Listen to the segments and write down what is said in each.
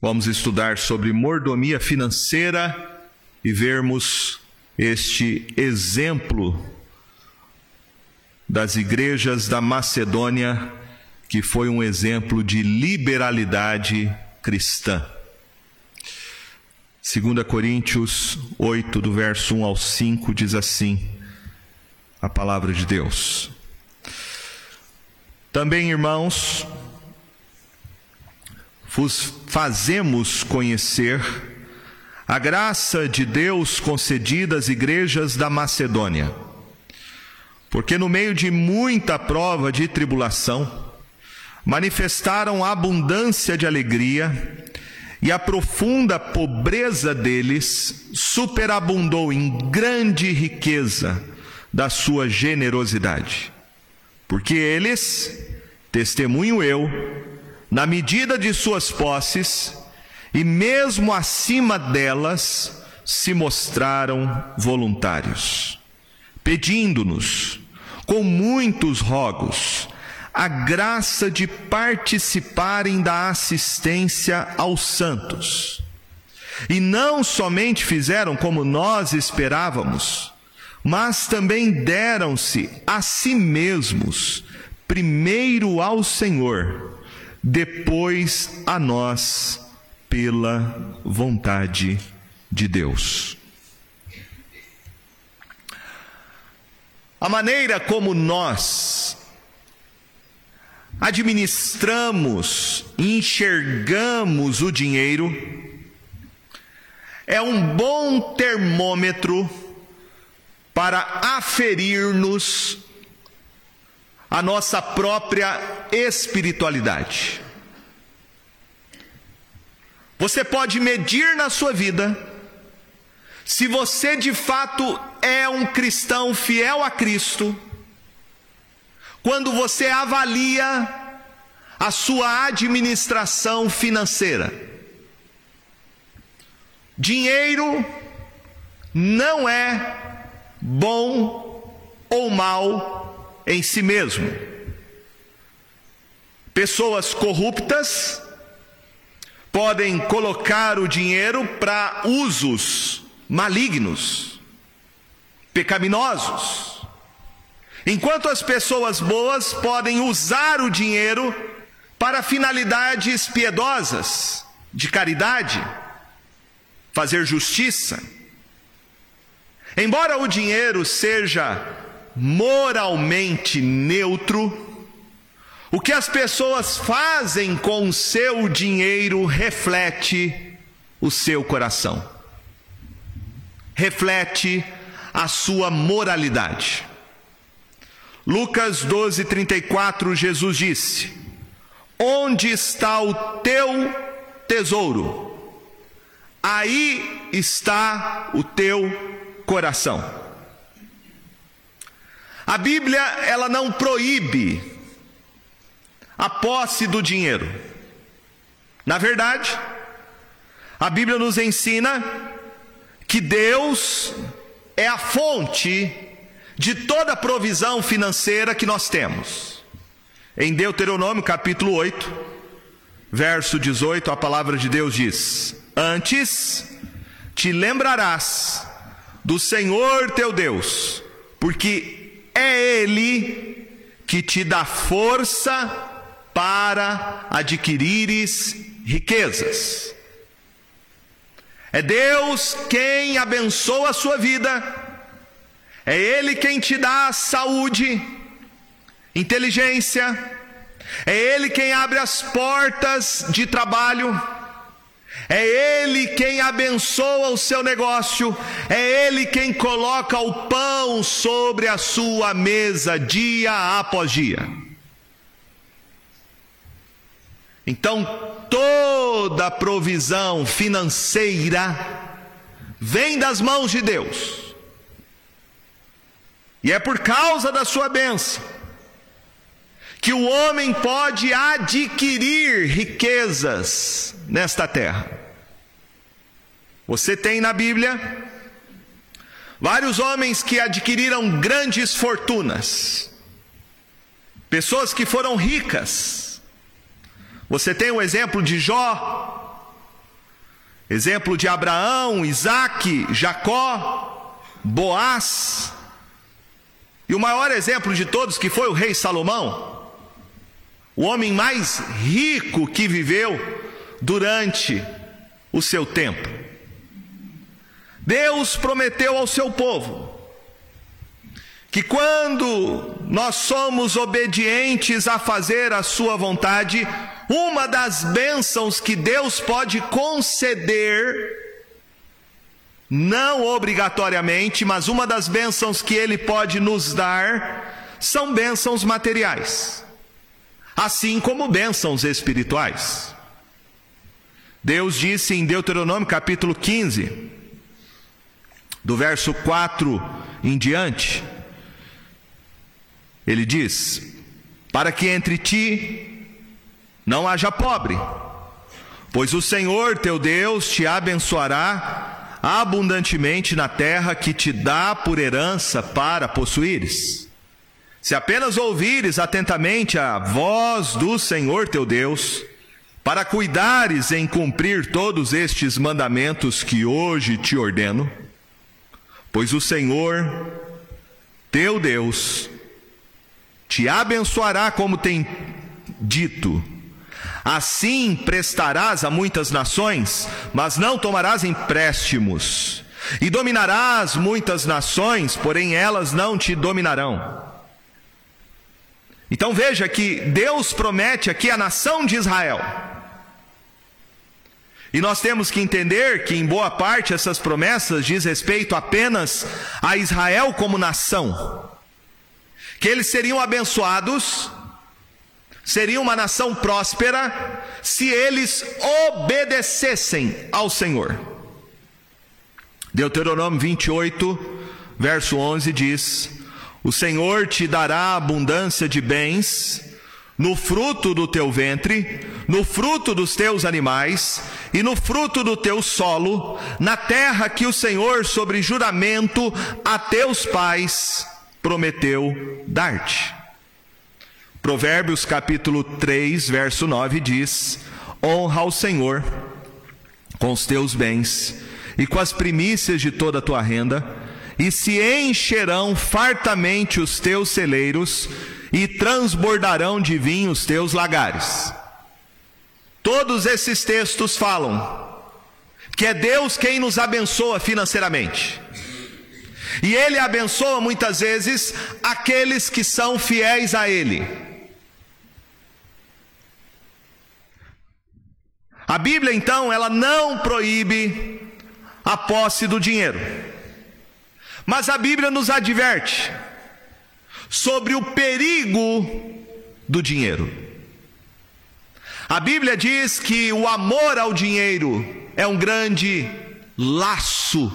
Vamos estudar sobre mordomia financeira e vermos este exemplo das igrejas da Macedônia, que foi um exemplo de liberalidade cristã. 2 Coríntios 8, do verso 1 ao 5, diz assim: a palavra de Deus. Também, irmãos, vos fazemos conhecer a graça de Deus concedida às igrejas da Macedônia. Porque no meio de muita prova de tribulação, manifestaram abundância de alegria, e a profunda pobreza deles superabundou em grande riqueza da sua generosidade. Porque eles, testemunho eu, na medida de suas posses, e mesmo acima delas, se mostraram voluntários, pedindo-nos, com muitos rogos, a graça de participarem da assistência aos santos. E não somente fizeram como nós esperávamos, mas também deram-se a si mesmos, primeiro ao Senhor, depois a nós, pela vontade de Deus. A maneira como nós administramos, enxergamos o dinheiro, é um bom termômetro para aferir-nos a nossa própria espiritualidade. Você pode medir na sua vida se você de fato é um cristão fiel a Cristo, quando você avalia a sua administração financeira. Dinheiro não é bom ou mal em si mesmo. Pessoas corruptas podem colocar o dinheiro para usos malignos, pecaminosos. Enquanto as pessoas boas podem usar o dinheiro para finalidades piedosas, de caridade, fazer justiça Embora o dinheiro seja moralmente neutro, o que as pessoas fazem com o seu dinheiro reflete o seu coração, reflete a sua moralidade. Lucas 12, 34, Jesus disse: Onde está o teu tesouro? Aí está o teu coração. A Bíblia, ela não proíbe a posse do dinheiro. Na verdade, a Bíblia nos ensina que Deus é a fonte de toda a provisão financeira que nós temos. Em Deuteronômio capítulo 8, verso 18, a palavra de Deus diz: Antes te lembrarás do Senhor teu Deus, porque é Ele que te dá força para adquirires riquezas. É Deus quem abençoa a sua vida, é Ele quem te dá saúde, inteligência, é Ele quem abre as portas de trabalho é Ele quem abençoa o seu negócio, é Ele quem coloca o pão sobre a sua mesa dia após dia. Então, toda provisão financeira vem das mãos de Deus, e é por causa da sua bênção que o homem pode adquirir riquezas nesta terra. Você tem na Bíblia vários homens que adquiriram grandes fortunas, pessoas que foram ricas. Você tem o exemplo de Jó, Exemplo de Abraão, Isaac, Jacó, Boaz. E o maior exemplo de todos, que foi o rei Salomão, o homem mais rico que viveu durante o seu tempo. Deus prometeu ao seu povo que quando nós somos obedientes a fazer a sua vontade, uma das bênçãos que Deus pode conceder, não obrigatoriamente, mas uma das bênçãos que Ele pode nos dar, são bênçãos materiais, assim como bênçãos espirituais. Deus disse em Deuteronômio capítulo 15, do verso 4 em diante, Ele diz: Para que entre ti não haja pobre, pois o Senhor teu Deus te abençoará abundantemente na terra que te dá por herança para possuíres. Se apenas ouvires atentamente a voz do Senhor teu Deus, para cuidares em cumprir todos estes mandamentos que hoje te ordeno, pois o Senhor teu Deus te abençoará como tem dito Assim prestarás a muitas nações, mas não tomarás empréstimos. E dominarás muitas nações, porém elas não te dominarão. Então veja que Deus promete aqui a nação de Israel. E nós temos que entender que, em boa parte, essas promessas diz respeito apenas a Israel como nação. Que eles seriam abençoados seria uma nação próspera se eles obedecessem ao Senhor. Deuteronômio 28, verso 11 diz: O Senhor te dará abundância de bens no fruto do teu ventre, no fruto dos teus animais e no fruto do teu solo, na terra que o Senhor, sobre juramento a teus pais, prometeu dar-te. Provérbios capítulo 3, verso 9 diz: Honra ao Senhor com os teus bens e com as primícias de toda a tua renda, e se encherão fartamente os teus celeiros e transbordarão de vinho os teus lagares. Todos esses textos falam que é Deus quem nos abençoa financeiramente. E Ele abençoa muitas vezes aqueles que são fiéis a Ele. A Bíblia então, ela não proíbe a posse do dinheiro. Mas a Bíblia nos adverte sobre o perigo do dinheiro. A Bíblia diz que o amor ao dinheiro é um grande laço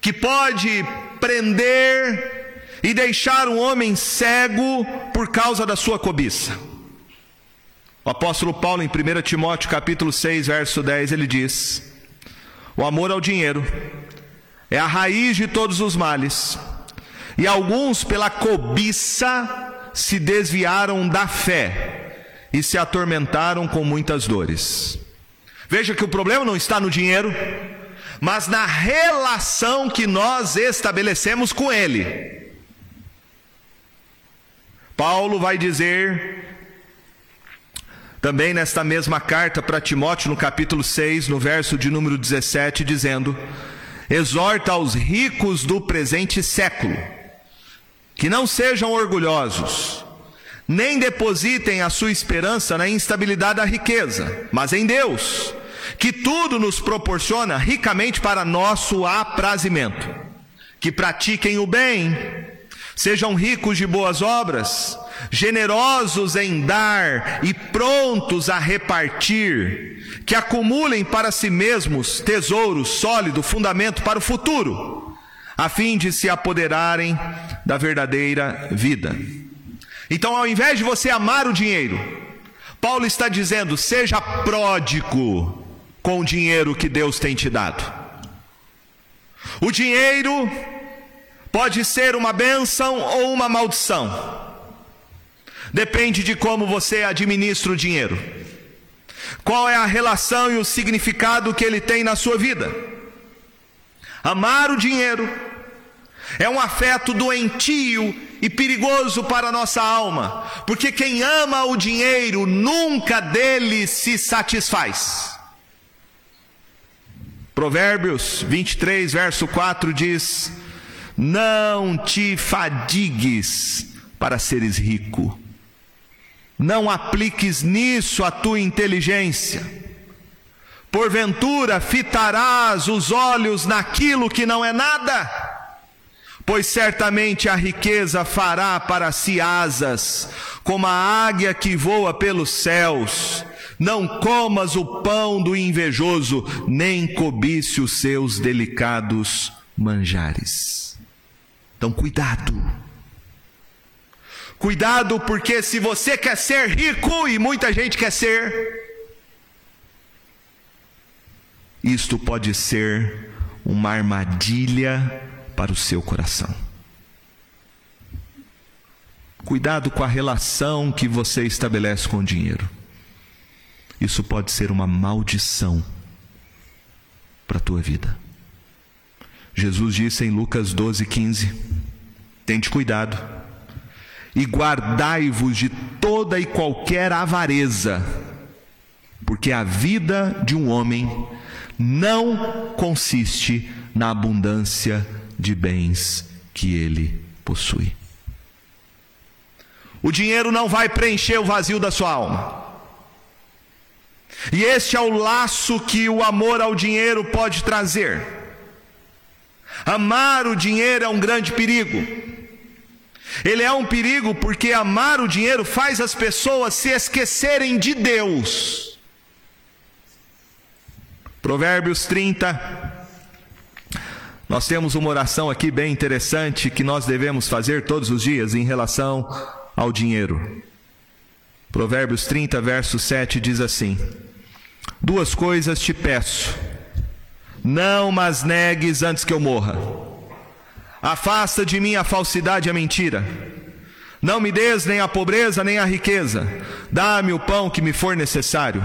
que pode prender e deixar um homem cego por causa da sua cobiça. O apóstolo Paulo, em 1 Timóteo capítulo 6, verso 10, ele diz: O amor ao dinheiro é a raiz de todos os males, e alguns, pela cobiça, se desviaram da fé e se atormentaram com muitas dores. Veja que o problema não está no dinheiro, mas na relação que nós estabelecemos com ele. Paulo vai dizer também nesta mesma carta para Timóteo, no capítulo 6, no verso de número 17, dizendo: Exorta aos ricos do presente século, que não sejam orgulhosos, nem depositem a sua esperança na instabilidade da riqueza, mas em Deus, que tudo nos proporciona ricamente para nosso aprazimento. Que pratiquem o bem, sejam ricos de boas obras, generosos em dar e prontos a repartir, que acumulem para si mesmos tesouro sólido, fundamento para o futuro, a fim de se apoderarem da verdadeira vida. Então, ao invés de você amar o dinheiro, Paulo está dizendo: seja pródigo com o dinheiro que Deus tem te dado. O dinheiro pode ser uma bênção ou uma maldição. Depende de como você administra o dinheiro. Qual é a relação e o significado que ele tem na sua vida? Amar o dinheiro é um afeto doentio e perigoso para a nossa alma, porque quem ama o dinheiro nunca dele se satisfaz. Provérbios 23, verso 4 diz: Não te fadigues para seres rico, não apliques nisso a tua inteligência. Porventura fitarás os olhos naquilo que não é nada, pois certamente a riqueza fará para si asas, como a águia que voa pelos céus. Não comas o pão do invejoso, nem cobice os seus delicados manjares. Então, cuidado. Cuidado, porque se você quer ser rico, e muita gente quer ser, isto pode ser uma armadilha para o seu coração. Cuidado com a relação que você estabelece com o dinheiro. Isso pode ser uma maldição para a tua vida. Jesus disse em Lucas 12, 15: Tente cuidado e guardai-vos de toda e qualquer avareza, porque a vida de um homem não consiste na abundância de bens que ele possui. O dinheiro não vai preencher o vazio da sua alma. E este é o laço que o amor ao dinheiro pode trazer. Amar o dinheiro é um grande perigo. Ele é um perigo porque amar o dinheiro faz as pessoas se esquecerem de Deus. Provérbios 30. Nós temos uma oração aqui bem interessante que nós devemos fazer todos os dias em relação ao dinheiro. Provérbios 30, verso 7 diz assim: Duas coisas te peço, não mas negues antes que eu morra. Afasta de mim a falsidade e a mentira. Não me des nem a pobreza nem a riqueza. Dá-me o pão que me for necessário.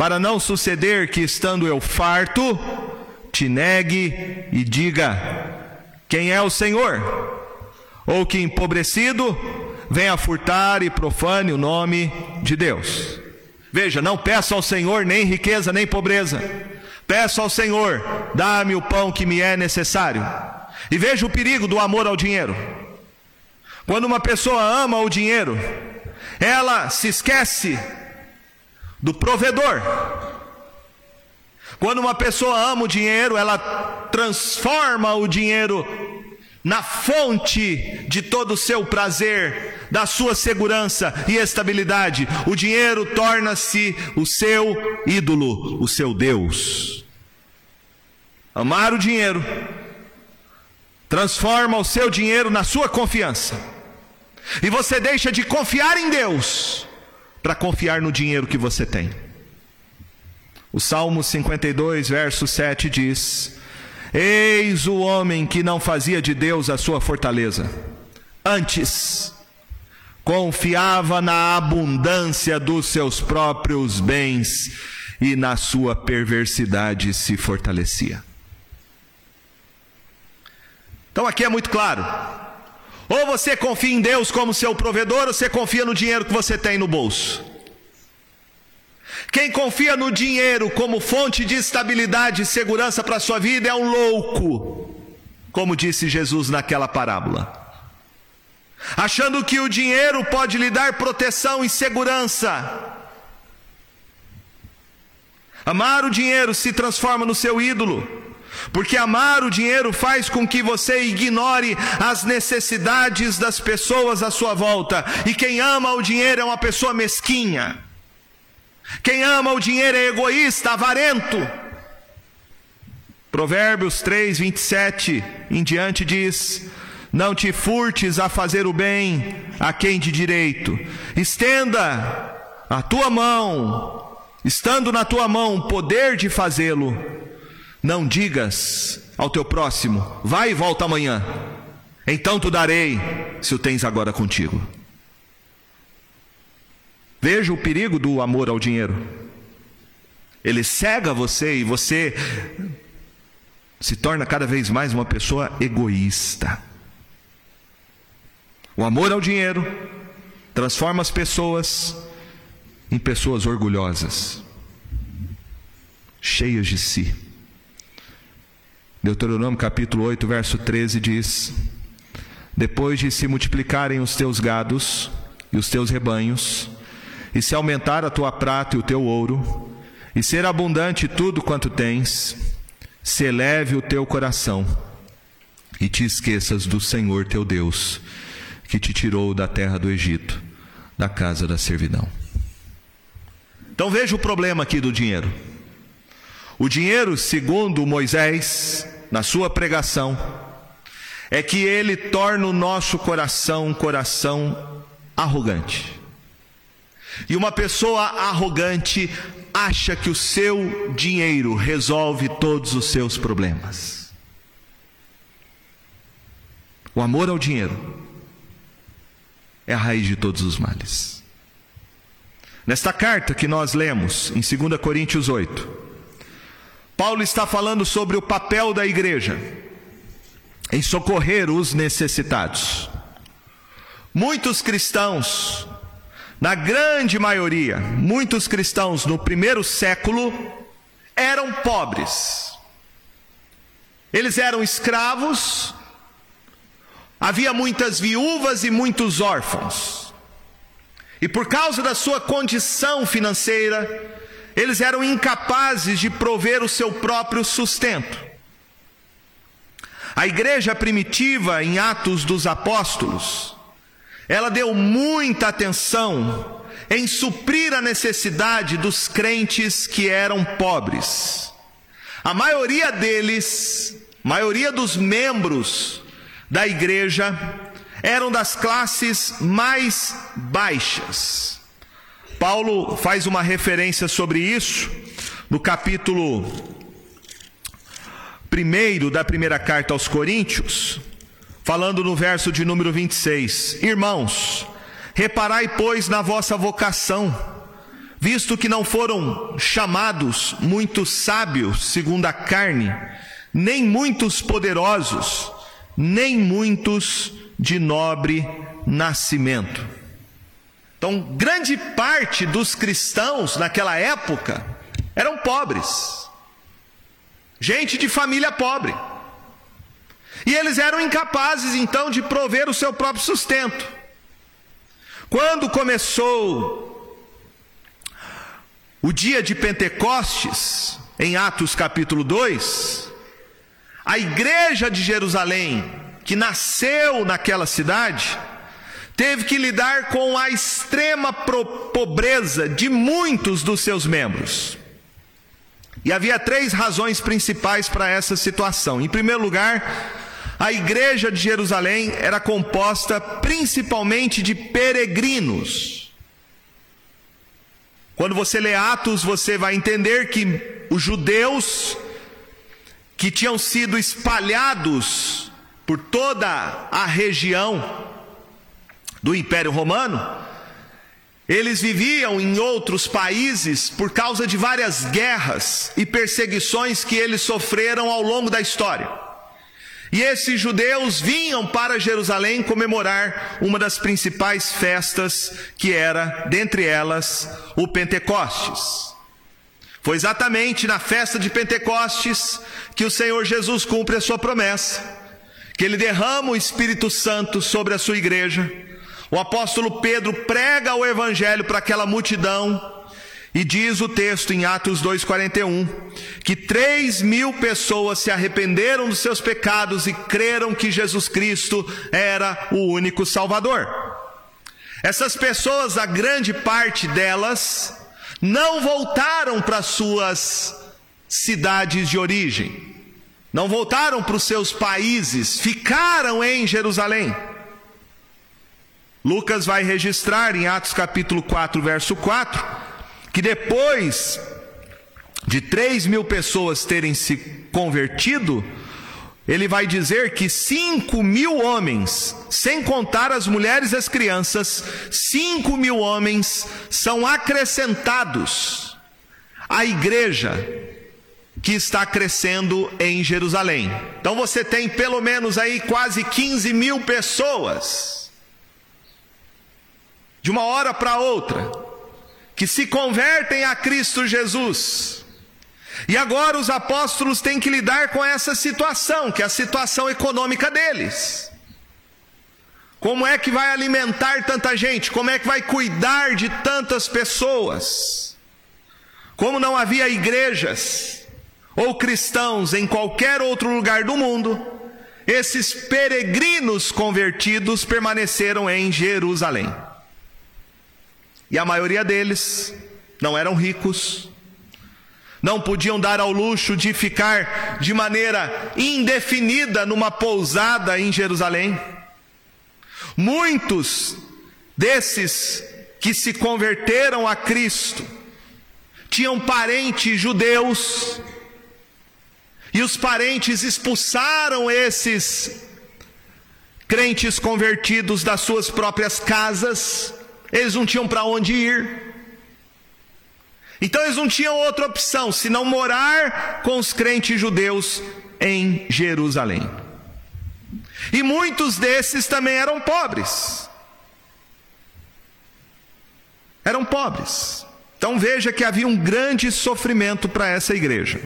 Para não suceder que, estando eu farto, te negue e diga: Quem é o Senhor? Ou que empobrecido venha furtar e profane o nome de Deus. Veja, não peço ao Senhor nem riqueza nem pobreza. Peço ao Senhor, dá-me o pão que me é necessário. E veja o perigo do amor ao dinheiro. Quando uma pessoa ama o dinheiro, ela se esquece do provedor. Quando uma pessoa ama o dinheiro, ela transforma o dinheiro na fonte de todo o seu prazer, da sua segurança e estabilidade. O dinheiro torna-se o seu ídolo, o seu Deus. Amar o dinheiro transforma o seu dinheiro na sua confiança. E você deixa de confiar em Deus para confiar no dinheiro que você tem. O Salmo 52, verso 7 diz: Eis o homem que não fazia de Deus a sua fortaleza, antes confiava na abundância dos seus próprios bens e na sua perversidade se fortalecia. Então aqui é muito claro. Ou você confia em Deus como seu provedor, ou você confia no dinheiro que você tem no bolso. Quem confia no dinheiro como fonte de estabilidade e segurança para a sua vida é um louco, como disse Jesus naquela parábola. Achando que o dinheiro pode lhe dar proteção e segurança. Amar o dinheiro se transforma no seu ídolo, porque amar o dinheiro faz com que você ignore as necessidades das pessoas à sua volta, e quem ama o dinheiro é uma pessoa mesquinha. Quem ama o dinheiro é egoísta, avarento. Provérbios 3, 27 em diante diz: Não te furtes a fazer o bem a quem de direito, estenda a tua mão, estando na tua mão o poder de fazê-lo. Não digas ao teu próximo: Vai e volta amanhã, então tu darei, se o tens agora contigo. Veja o perigo do amor ao dinheiro. Ele cega você e você se torna cada vez mais uma pessoa egoísta. O amor ao dinheiro transforma as pessoas em pessoas orgulhosas, cheias de si. Deuteronômio capítulo 8, verso 13 diz: Depois de se multiplicarem os teus gados e os teus rebanhos, e se aumentar a tua prata e o teu ouro, e ser abundante tudo quanto tens, se eleve o teu coração e te esqueças do Senhor teu Deus, que te tirou da terra do Egito, da casa da servidão. Então veja o problema aqui do dinheiro. O dinheiro, segundo Moisés, na sua pregação, é que ele torna o nosso coração um coração arrogante. E uma pessoa arrogante acha que o seu dinheiro resolve todos os seus problemas. O amor ao dinheiro é a raiz de todos os males. Nesta carta que nós lemos em 2 Coríntios 8, Paulo está falando sobre o papel da igreja em socorrer os necessitados. Muitos cristãos na grande maioria, muitos cristãos no primeiro século eram pobres. Eles eram escravos, havia muitas viúvas e muitos órfãos. E por causa da sua condição financeira, eles eram incapazes de prover o seu próprio sustento. A igreja primitiva, em Atos dos Apóstolos, ela deu muita atenção em suprir a necessidade dos crentes que eram pobres. A maioria deles, maioria dos membros da igreja, eram das classes mais baixas. Paulo faz uma referência sobre isso no capítulo 1 da primeira carta aos Coríntios, falando no verso de número 26: Irmãos, reparai, pois, na vossa vocação, visto que não foram chamados muitos sábios segundo a carne, nem muitos poderosos, nem muitos de nobre nascimento. Então, grande parte dos cristãos naquela época eram pobres, gente de família pobre. E eles eram incapazes então de prover o seu próprio sustento. Quando começou o dia de Pentecostes, em Atos capítulo 2, a igreja de Jerusalém, que nasceu naquela cidade, teve que lidar com a extrema pobreza de muitos dos seus membros. E havia três razões principais para essa situação. Em primeiro lugar, a igreja de Jerusalém era composta principalmente de peregrinos. Quando você lê Atos, você vai entender que os judeus que tinham sido espalhados por toda a região do Império Romano, eles viviam em outros países por causa de várias guerras e perseguições que eles sofreram ao longo da história. E esses judeus vinham para Jerusalém comemorar uma das principais festas, que era, dentre elas, o Pentecostes. Foi exatamente na festa de Pentecostes que o Senhor Jesus cumpre a sua promessa, que ele derrama o Espírito Santo sobre a sua igreja. O apóstolo Pedro prega o evangelho para aquela multidão e diz o texto em Atos 2,41 que três mil pessoas se arrependeram dos seus pecados e creram que Jesus Cristo era o único Salvador. Essas pessoas, a grande parte delas, não voltaram para suas cidades de origem, não voltaram para os seus países, ficaram em Jerusalém. Lucas vai registrar em Atos capítulo 4, verso 4 que depois de 3 mil pessoas terem se convertido, ele vai dizer que 5 mil homens, sem contar as mulheres e as crianças, 5 mil homens são acrescentados a igreja que está crescendo em Jerusalém. Então você tem pelo menos aí quase 15 mil pessoas, de uma hora para outra, que se convertem a Cristo Jesus. E agora os apóstolos têm que lidar com essa situação, que é a situação econômica deles. Como é que vai alimentar tanta gente? Como é que vai cuidar de tantas pessoas? Como não havia igrejas ou cristãos em qualquer outro lugar do mundo, esses peregrinos convertidos permaneceram em Jerusalém. E a maioria deles não eram ricos, não podiam dar ao luxo de ficar de maneira indefinida numa pousada em Jerusalém. Muitos desses que se converteram a Cristo tinham parentes judeus, e os parentes expulsaram esses crentes convertidos das suas próprias casas, eles não tinham para onde ir. Então eles não tinham outra opção senão morar com os crentes judeus em Jerusalém. E muitos desses também eram pobres. Eram pobres. Então veja que havia um grande sofrimento para essa igreja.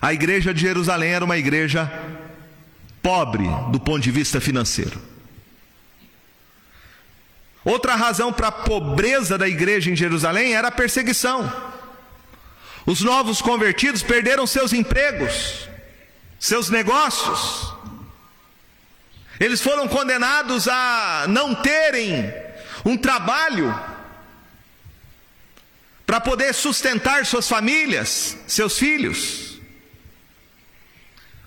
A igreja de Jerusalém era uma igreja pobre do ponto de vista financeiro. Outra razão para a pobreza da igreja em Jerusalém era a perseguição. Os novos convertidos perderam seus empregos, seus negócios, eles foram condenados a não terem um trabalho para poder sustentar suas famílias, seus filhos.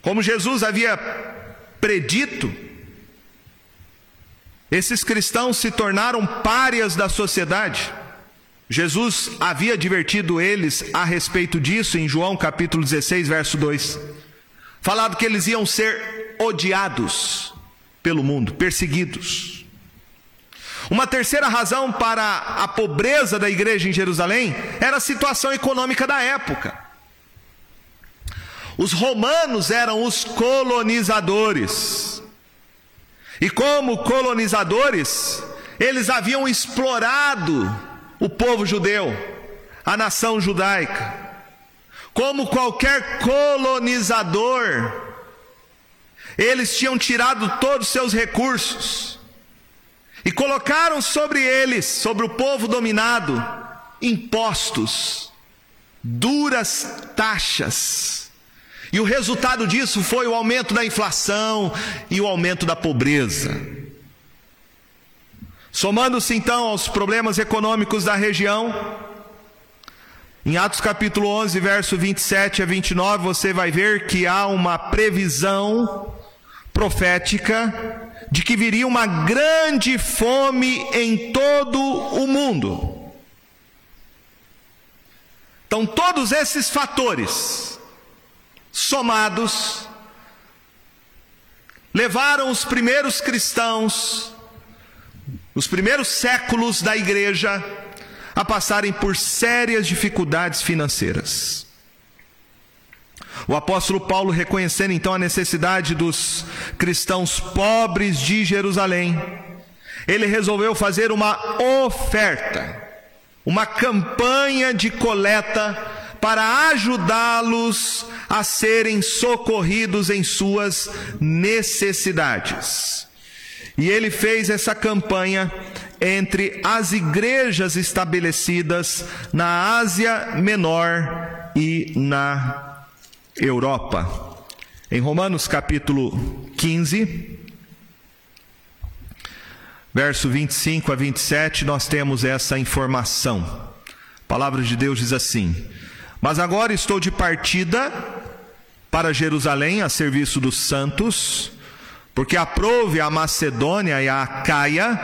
Como Jesus havia predito, esses cristãos se tornaram párias da sociedade. Jesus havia advertido eles a respeito disso em João capítulo 16, verso 2. Falado que eles iam ser odiados pelo mundo, perseguidos. Uma terceira razão para a pobreza da igreja em Jerusalém era a situação econômica da época. Os romanos eram os colonizadores. E como colonizadores, eles haviam explorado o povo judeu, a nação judaica. Como qualquer colonizador, eles tinham tirado todos os seus recursos e colocaram sobre eles, sobre o povo dominado, impostos, duras taxas. E o resultado disso foi o aumento da inflação e o aumento da pobreza. Somando-se então aos problemas econômicos da região, em Atos capítulo 11, verso 27 a 29, você vai ver que há uma previsão profética de que viria uma grande fome em todo o mundo. Então, todos esses fatores somados levaram os primeiros cristãos, os primeiros séculos da igreja, a passarem por sérias dificuldades financeiras. O apóstolo Paulo, reconhecendo então a necessidade dos cristãos pobres de Jerusalém, ele resolveu fazer uma oferta, uma campanha de coleta para ajudá-los a serem socorridos em suas necessidades. E ele fez essa campanha entre as igrejas estabelecidas na Ásia Menor e na Europa. Em Romanos capítulo 15, verso 25 a 27, nós temos essa informação. A palavra de Deus diz assim: Mas agora estou de partida para Jerusalém a serviço dos santos, porque aprove a Macedônia e a Acaia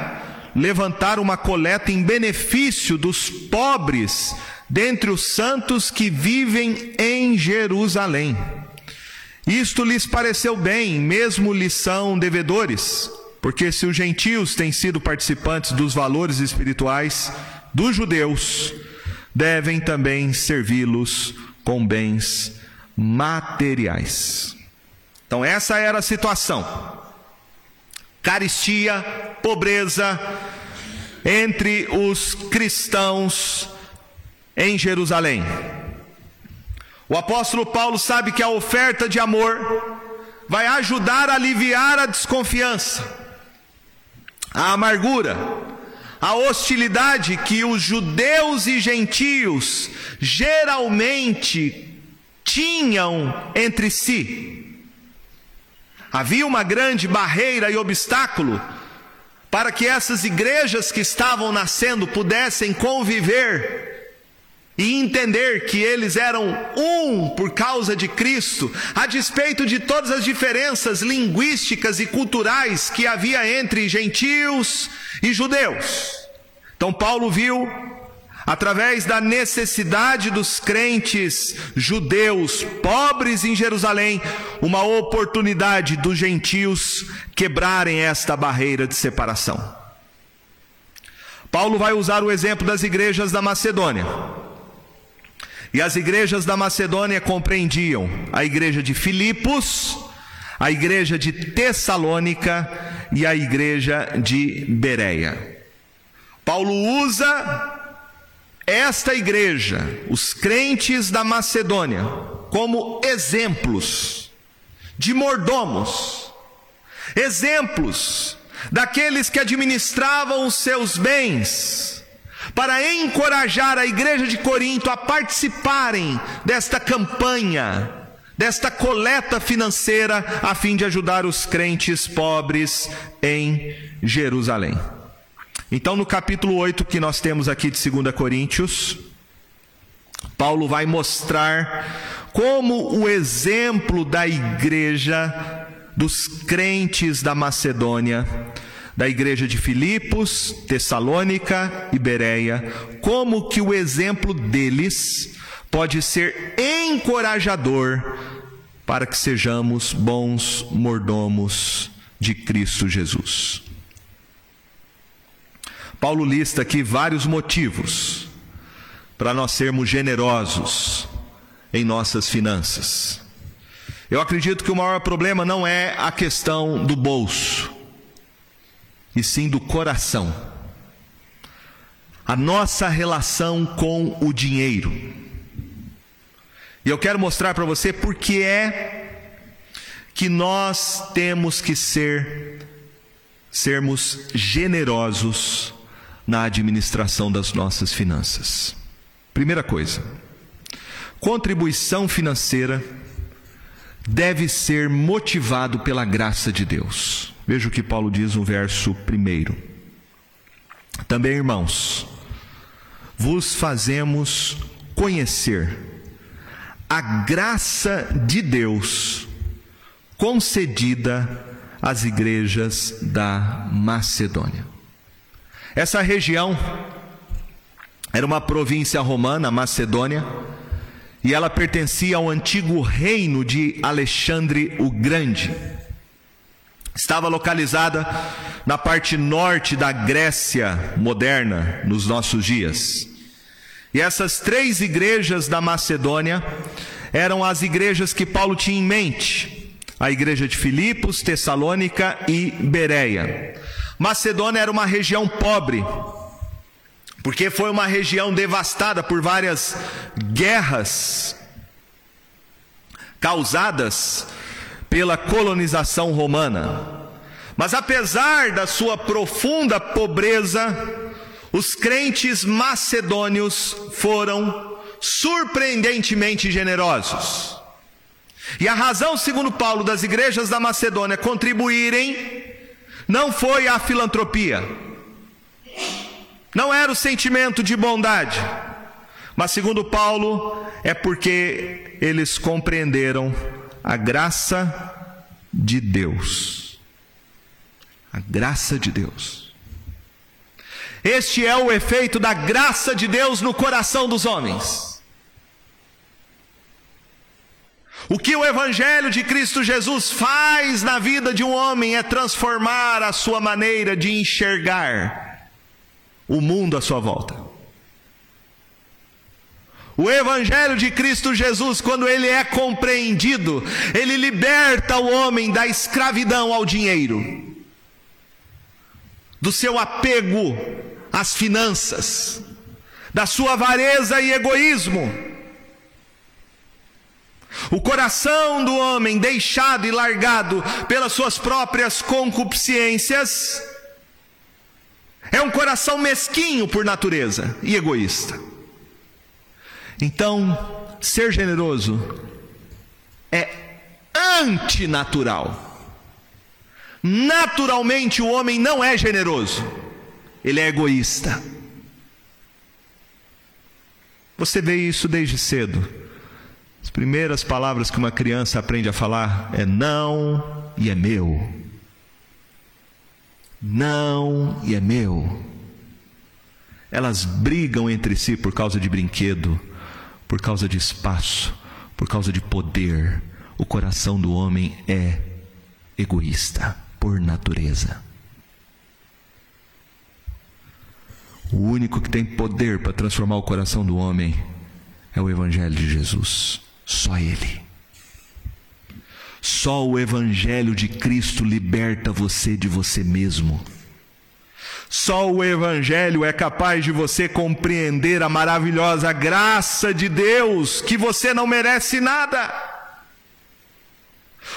levantar uma coleta em benefício dos pobres dentre os santos que vivem em Jerusalém. Isto lhes pareceu bem, mesmo lhes são devedores, porque se os gentios têm sido participantes dos valores espirituais dos judeus, devem também servi-los com bens materiais. Então, essa era a situação. Caristia, pobreza entre os cristãos em Jerusalém. O apóstolo Paulo sabe que a oferta de amor vai ajudar a aliviar a desconfiança, a amargura, a hostilidade que os judeus e gentios geralmente tinham entre si. Havia uma grande barreira e obstáculo para que essas igrejas que estavam nascendo pudessem conviver e entender que eles eram um por causa de Cristo, a despeito de todas as diferenças linguísticas e culturais que havia entre gentios e judeus. Então, Paulo viu, através da necessidade dos crentes judeus pobres em Jerusalém, uma oportunidade dos gentios quebrarem esta barreira de separação. Paulo vai usar o exemplo das igrejas da Macedônia. E as igrejas da Macedônia compreendiam a igreja de Filipos, a igreja de Tessalônica e a igreja de Bereia. Paulo usa esta igreja, os crentes da Macedônia, como exemplos de mordomos, exemplos daqueles que administravam os seus bens para encorajar a igreja de Corinto a participarem desta campanha, desta coleta financeira, a fim de ajudar os crentes pobres em Jerusalém. Então, no capítulo 8 que nós temos aqui de 2 Coríntios, Paulo vai mostrar como o exemplo da igreja dos crentes da Macedônia da igreja de Filipos, Tessalônica e Bereia, como que o exemplo deles pode ser encorajador para que sejamos bons mordomos de Cristo Jesus. Paulo lista aqui vários motivos para nós sermos generosos em nossas finanças. Eu acredito que o maior problema não é a questão do bolso e sim do coração. A nossa relação com o dinheiro. E eu quero mostrar para você por que é que nós temos que ser sermos generosos na administração das nossas finanças. Primeira coisa, contribuição financeira deve ser motivado pela graça de Deus. Veja o que Paulo diz no verso 1. Também, irmãos, vos fazemos conhecer a graça de Deus concedida às igrejas da Macedônia. Essa região era uma província romana, Macedônia, e ela pertencia ao antigo reino de Alexandre o Grande. Estava localizada na parte norte da Grécia moderna, nos nossos dias. E essas três igrejas da Macedônia eram as igrejas que Paulo tinha em mente: a igreja de Filipos, Tessalônica e Bereia. Macedônia era uma região pobre, porque foi uma região devastada por várias guerras causadas pela colonização romana. Mas apesar da sua profunda pobreza, os crentes macedônios foram surpreendentemente generosos. E a razão, segundo Paulo, das igrejas da Macedônia contribuírem não foi a filantropia, não era o sentimento de bondade, mas segundo Paulo, é porque eles compreenderam a graça de Deus. A graça de Deus. Este é o efeito da graça de Deus no coração dos homens. O que o Evangelho de Cristo Jesus faz na vida de um homem é transformar a sua maneira de enxergar o mundo à sua volta. O Evangelho de Cristo Jesus, quando ele é compreendido, ele liberta o homem da escravidão ao dinheiro, do seu apego às finanças, da sua avareza e egoísmo. O coração do homem deixado e largado pelas suas próprias concupiscências é um coração mesquinho por natureza e egoísta. Então, ser generoso é antinatural. Naturalmente, o homem não é generoso, ele é egoísta. Você vê isso desde cedo. As primeiras palavras que uma criança aprende a falar é não e é meu. Não e é meu. Elas brigam entre si por causa de brinquedo por causa de espaço, por causa de poder. O coração do homem é egoísta por natureza. O único que tem poder para transformar o coração do homem é o Evangelho de Jesus. Só Ele. Só o Evangelho de Cristo liberta você de você mesmo. Só o Evangelho é capaz de você compreender a maravilhosa graça de Deus, que você não merece nada.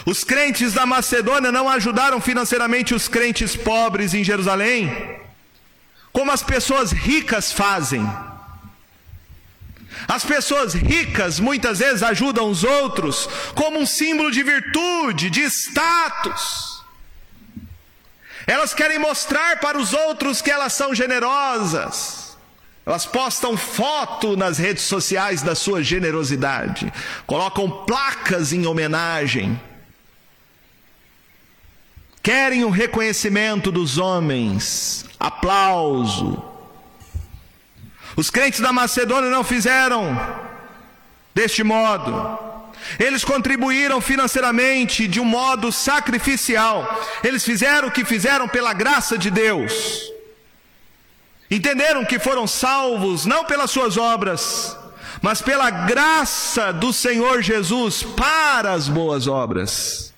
Os crentes da Macedônia não ajudaram financeiramente os crentes pobres em Jerusalém, como as pessoas ricas fazem. As pessoas ricas muitas vezes ajudam os outros como um símbolo de virtude, de status. Elas querem mostrar para os outros que elas são generosas. Elas postam foto nas redes sociais da sua generosidade, colocam placas em homenagem. Querem o reconhecimento dos homens, aplauso. Os crentes da Macedônia não fizeram deste modo. Eles contribuíram financeiramente de um modo sacrificial. Eles fizeram o que fizeram pela graça de Deus. Entenderam que foram salvos não pelas suas obras, mas pela graça do Senhor Jesus para as boas obras.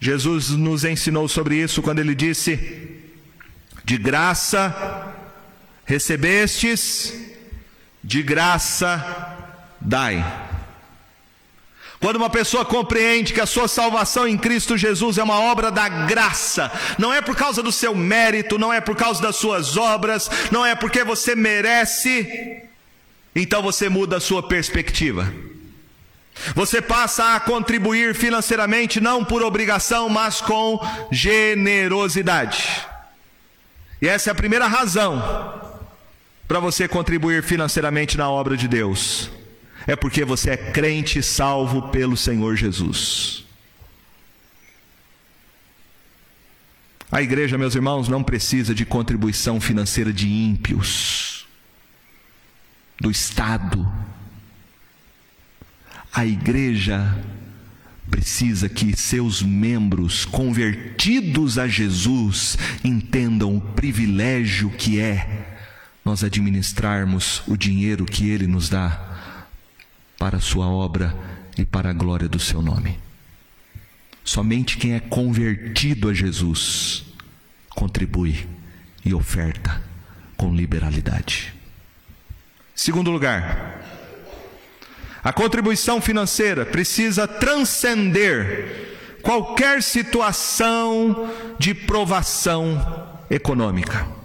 Jesus nos ensinou sobre isso quando ele disse: De graça recebestes, de graça dai. Quando uma pessoa compreende que a sua salvação em Cristo Jesus é uma obra da graça, não é por causa do seu mérito, não é por causa das suas obras, não é porque você merece, então você muda a sua perspectiva. Você passa a contribuir financeiramente não por obrigação, mas com generosidade. E essa é a primeira razão para você contribuir financeiramente na obra de Deus é porque você é crente salvo pelo Senhor Jesus. A igreja, meus irmãos, não precisa de contribuição financeira de ímpios, do Estado. A igreja precisa que seus membros convertidos a Jesus entendam o privilégio que é nós administrarmos o dinheiro que Ele nos dá para a sua obra e para a glória do seu nome. Somente quem é convertido a Jesus contribui e oferta com liberalidade. Segundo lugar, a contribuição financeira precisa transcender qualquer situação de provação econômica.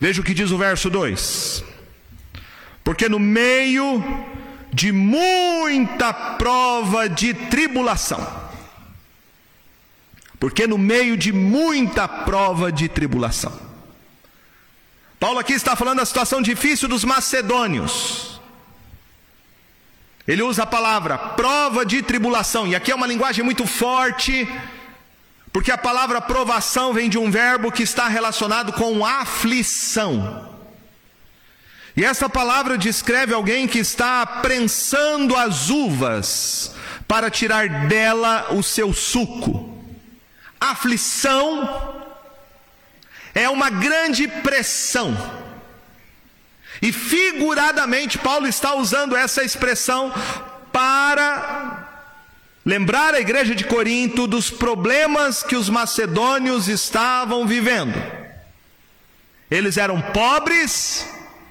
Veja o que diz o verso 2: Porque no meio de muita prova de tribulação. Porque no meio de muita prova de tribulação. Paulo aqui está falando da situação difícil dos macedônios. Ele usa a palavra prova de tribulação, e aqui é uma linguagem muito forte, porque a palavra provação vem de um verbo que está relacionado com aflição. E essa palavra descreve alguém que está prensando as uvas para tirar dela o seu suco. Aflição é uma grande pressão. E figuradamente, Paulo está usando essa expressão para lembrar a igreja de Corinto dos problemas que os macedônios estavam vivendo. Eles eram pobres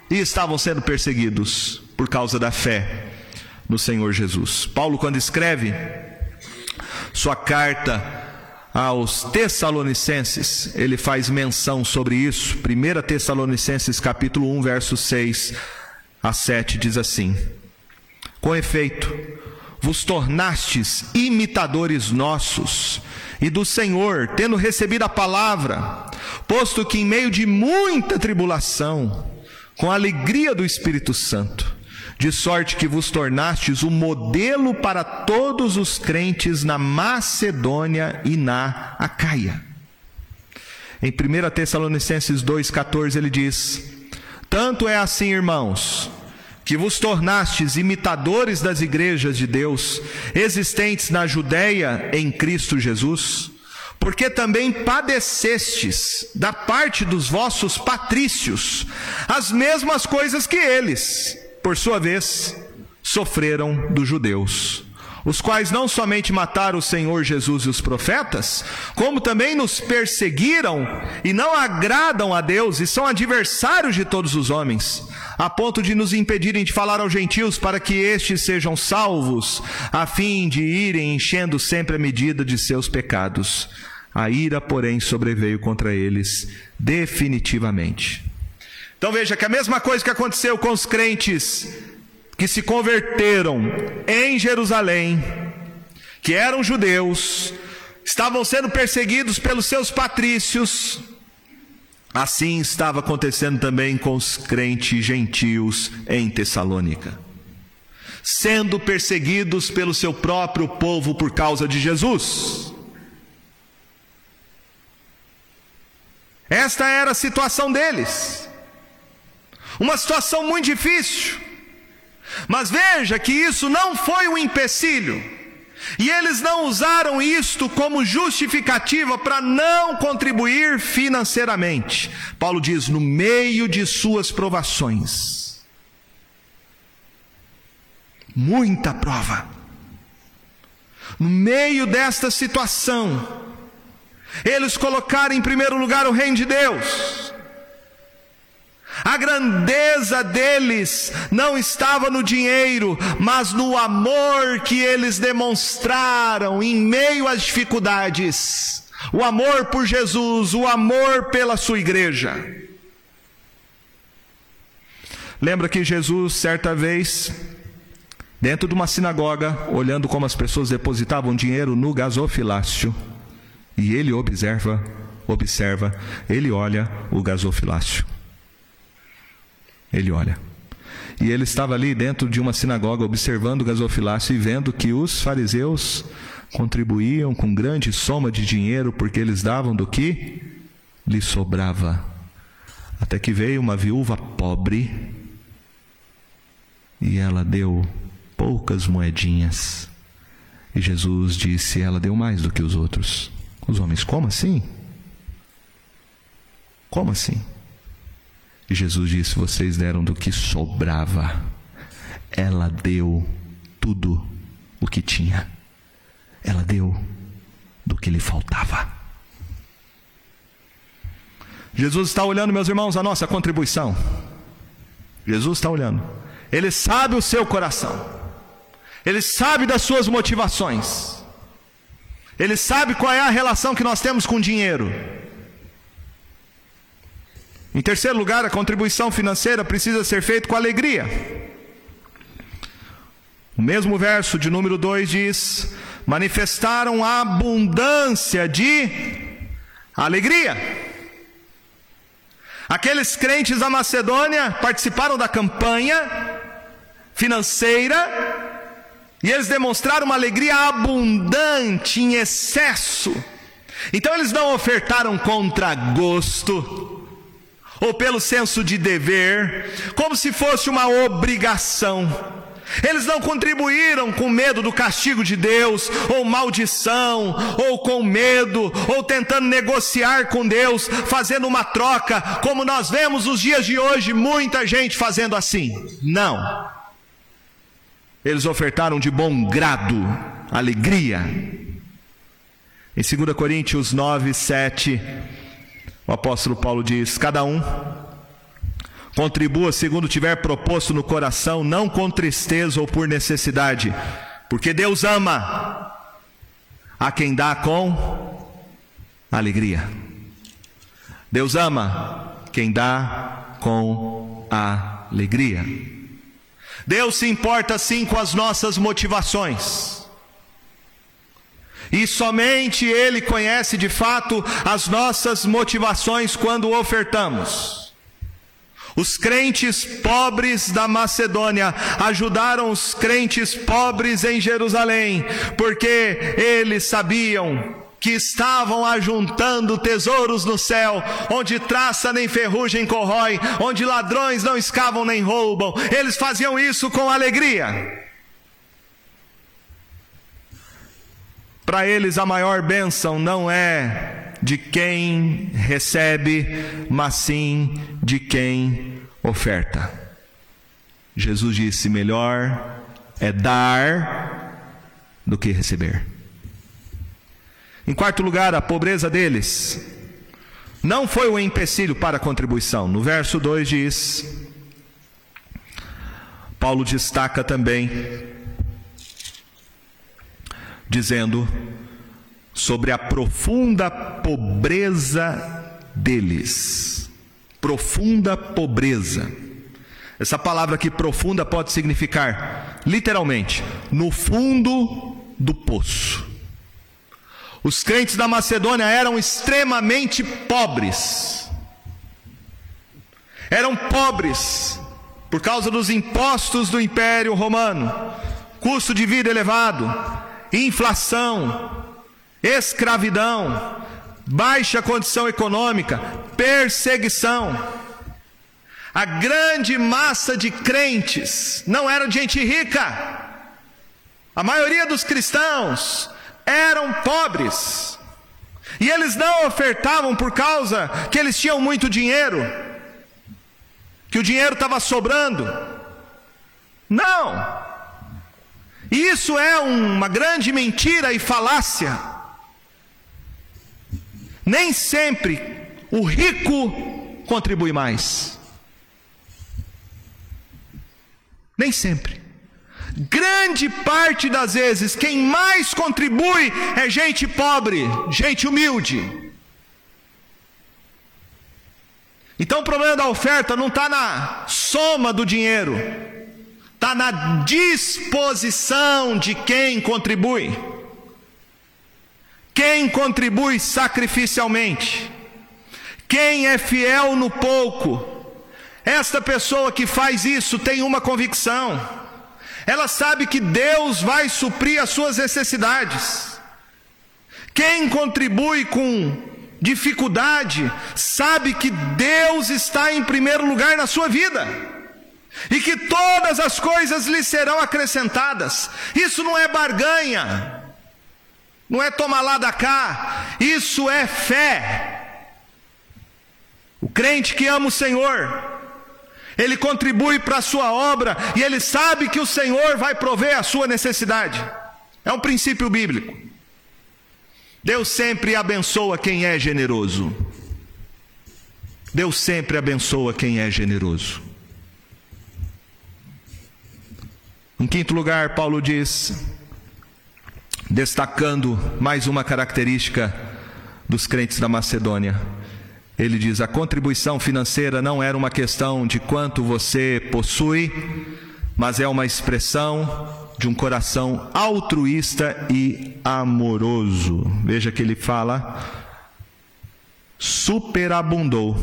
e estavam sendo perseguidos por causa da fé no Senhor Jesus. Paulo, quando escreve sua carta aos Tessalonicenses, ele faz menção sobre isso. 1 Tessalonicenses capítulo 1, versos 6 a 7 diz assim: Com efeito, vos tornastes imitadores nossos e do Senhor, tendo recebido a palavra, posto que em meio de muita tribulação, com a alegria do Espírito Santo, de sorte que vos tornastes o modelo para todos os crentes na Macedônia e na Acaia. Em 1 Tessalonicenses 2,14 ele diz: Tanto é assim, irmãos, que vos tornastes imitadores das igrejas de Deus existentes na Judéia em Cristo Jesus, porque também padecestes da parte dos vossos patrícios as mesmas coisas que eles por sua vez, sofreram dos judeus, os quais não somente mataram o Senhor Jesus e os profetas, como também nos perseguiram e não agradam a Deus e são adversários de todos os homens, a ponto de nos impedirem de falar aos gentios para que estes sejam salvos, a fim de irem enchendo sempre a medida de seus pecados. A ira, porém, sobreveio contra eles definitivamente. Então veja que a mesma coisa que aconteceu com os crentes que se converteram em Jerusalém, que eram judeus, estavam sendo perseguidos pelos seus patrícios, assim estava acontecendo também com os crentes gentios em Tessalônica, sendo perseguidos pelo seu próprio povo por causa de Jesus. Esta era a situação deles. Uma situação muito difícil. Mas veja que isso não foi um empecilho. E eles não usaram isto como justificativa para não contribuir financeiramente. Paulo diz: no meio de suas provações, muita prova, no meio desta situação, eles colocaram em primeiro lugar o reino de Deus, a grandeza deles não estava no dinheiro, mas no amor que eles demonstraram em meio às dificuldades. O amor por Jesus, o amor pela sua igreja. Lembra que Jesus, certa vez, dentro de uma sinagoga, olhando como as pessoas depositavam dinheiro no gasofilácio, e ele observa, observa, ele olha o gasofilácio. Ele olha. E ele estava ali dentro de uma sinagoga observando o gasofilácio e vendo que os fariseus contribuíam com grande soma de dinheiro porque eles davam do que lhe sobrava. Até que veio uma viúva pobre e ela deu poucas moedinhas. E Jesus disse: Ela deu mais do que os outros. Os homens, como assim? Como assim? Jesus disse: Vocês deram do que sobrava. Ela deu tudo o que tinha. Ela deu do que lhe faltava. Jesus está olhando, meus irmãos, a nossa contribuição. Jesus está olhando. Ele sabe o seu coração. Ele sabe das suas motivações. Ele sabe qual é a relação que nós temos com dinheiro. Em terceiro lugar, a contribuição financeira precisa ser feita com alegria. O mesmo verso de número 2 diz: manifestaram abundância de alegria. Aqueles crentes da Macedônia participaram da campanha financeira e eles demonstraram uma alegria abundante, em excesso. Então eles não ofertaram contra gosto, ou pelo senso de dever, como se fosse uma obrigação. Eles não contribuíram com medo do castigo de Deus, ou maldição, ou com medo, ou tentando negociar com Deus, fazendo uma troca, como nós vemos nos dias de hoje, muita gente fazendo assim. Não. Eles ofertaram de bom grado, alegria. Em 2 Coríntios 9, 7, o apóstolo Paulo diz: Cada um Contribua segundo tiver proposto no coração, não com tristeza ou por necessidade, porque Deus ama a quem dá com alegria. Deus ama quem dá com alegria. Deus se importa sim com as nossas motivações. E somente Ele conhece de fato as nossas motivações quando ofertamos. Os crentes pobres da Macedônia ajudaram os crentes pobres em Jerusalém, porque eles sabiam que estavam ajuntando tesouros no céu, onde traça nem ferrugem corrói, onde ladrões não escavam nem roubam. Eles faziam isso com alegria. Para eles a maior bênção não é de quem recebe, mas sim de quem oferta. Jesus disse: melhor é dar do que receber. Em quarto lugar, a pobreza deles não foi o um empecilho para a contribuição. No verso 2 diz: Paulo destaca também, dizendo: sobre a profunda pobreza deles. Profunda pobreza. Essa palavra aqui, profunda, pode significar, literalmente, no fundo do poço. Os crentes da Macedônia eram extremamente pobres. Eram pobres por causa dos impostos do Império Romano, custo de vida elevado, inflação, escravidão, baixa condição econômica, perseguição. A grande massa de crentes não era gente rica. A maioria dos cristãos eram pobres. E eles não ofertavam por causa que eles tinham muito dinheiro, que o dinheiro estava sobrando. Não. Isso é uma grande mentira e falácia. Nem sempre o rico contribui mais. Nem sempre. Grande parte das vezes, quem mais contribui é gente pobre, gente humilde. Então o problema da oferta não está na soma do dinheiro, está na disposição de quem contribui. Quem contribui sacrificialmente? Quem é fiel no pouco? Esta pessoa que faz isso tem uma convicção. Ela sabe que Deus vai suprir as suas necessidades. Quem contribui com dificuldade, sabe que Deus está em primeiro lugar na sua vida e que todas as coisas lhe serão acrescentadas. Isso não é barganha, não é tomar lá da cá, isso é fé. O crente que ama o Senhor, ele contribui para a sua obra e ele sabe que o Senhor vai prover a sua necessidade. É um princípio bíblico. Deus sempre abençoa quem é generoso. Deus sempre abençoa quem é generoso. Em quinto lugar, Paulo diz: destacando mais uma característica dos crentes da Macedônia. Ele diz: a contribuição financeira não era uma questão de quanto você possui, mas é uma expressão de um coração altruísta e amoroso. Veja que ele fala: superabundou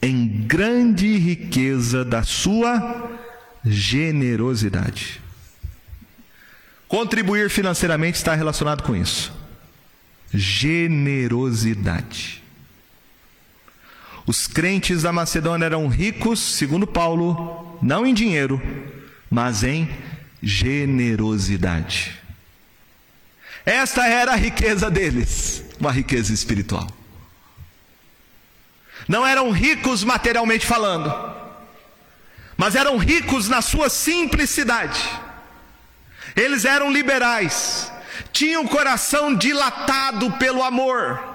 em grande riqueza da sua generosidade. Contribuir financeiramente está relacionado com isso. Generosidade. Os crentes da Macedônia eram ricos, segundo Paulo, não em dinheiro, mas em generosidade. Esta era a riqueza deles, uma riqueza espiritual. Não eram ricos materialmente falando, mas eram ricos na sua simplicidade. Eles eram liberais, tinham o coração dilatado pelo amor.